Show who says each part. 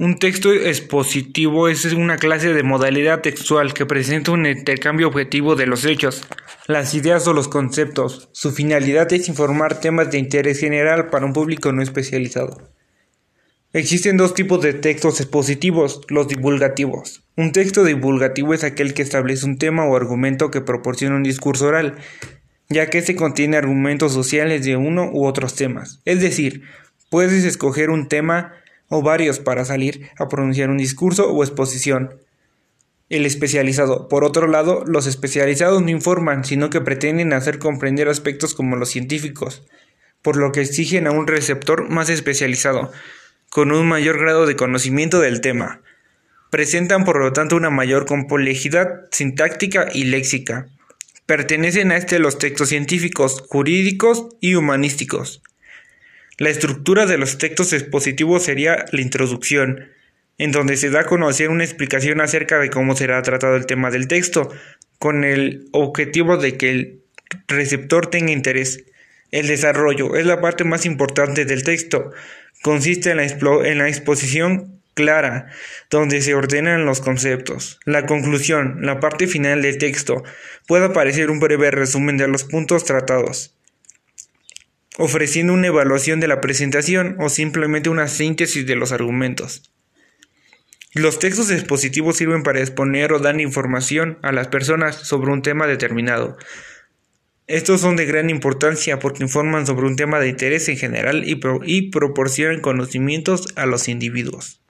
Speaker 1: Un texto expositivo es una clase de modalidad textual que presenta un intercambio objetivo de los hechos, las ideas o los conceptos. Su finalidad es informar temas de interés general para un público no especializado. Existen dos tipos de textos expositivos, los divulgativos. Un texto divulgativo es aquel que establece un tema o argumento que proporciona un discurso oral, ya que se contiene argumentos sociales de uno u otros temas. Es decir, puedes escoger un tema o varios para salir a pronunciar un discurso o exposición. El especializado. Por otro lado, los especializados no informan, sino que pretenden hacer comprender aspectos como los científicos, por lo que exigen a un receptor más especializado, con un mayor grado de conocimiento del tema. Presentan por lo tanto una mayor complejidad sintáctica y léxica. Pertenecen a este los textos científicos, jurídicos y humanísticos. La estructura de los textos expositivos sería la introducción, en donde se da a conocer una explicación acerca de cómo será tratado el tema del texto, con el objetivo de que el receptor tenga interés. El desarrollo es la parte más importante del texto. Consiste en la, exposición clara, donde se ordenan los conceptos. La conclusión, la parte final del texto, puede aparecer un breve resumen de los puntos tratados ofreciendo una evaluación de la presentación o simplemente una síntesis de los argumentos. Los textos expositivos sirven para exponer o dar información a las personas sobre un tema determinado. Estos son de gran importancia porque informan sobre un tema de interés en general y, y proporcionan conocimientos a los individuos.